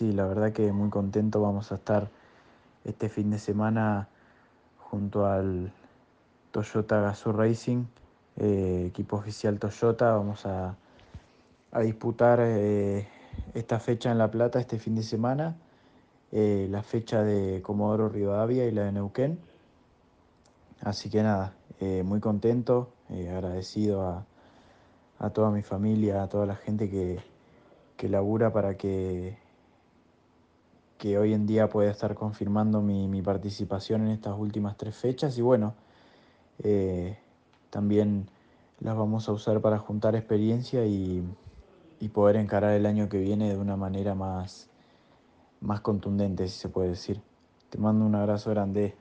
Sí, la verdad que muy contento. Vamos a estar este fin de semana junto al Toyota Gazoo Racing, eh, equipo oficial Toyota. Vamos a, disputar eh, esta fecha en La Plata este fin de semana, eh, la fecha de Comodoro Rivadavia y la de Neuquén. Así que nada, muy contento, agradecido a, a, toda mi familia, a toda la gente que, que labura para que que hoy en día puede estar confirmando mi, participación en estas últimas tres fechas y bueno, eh, también las vamos a usar para juntar experiencia y, poder encarar el año que viene de una manera más, más contundente, si se puede decir. Te mando un abrazo grande.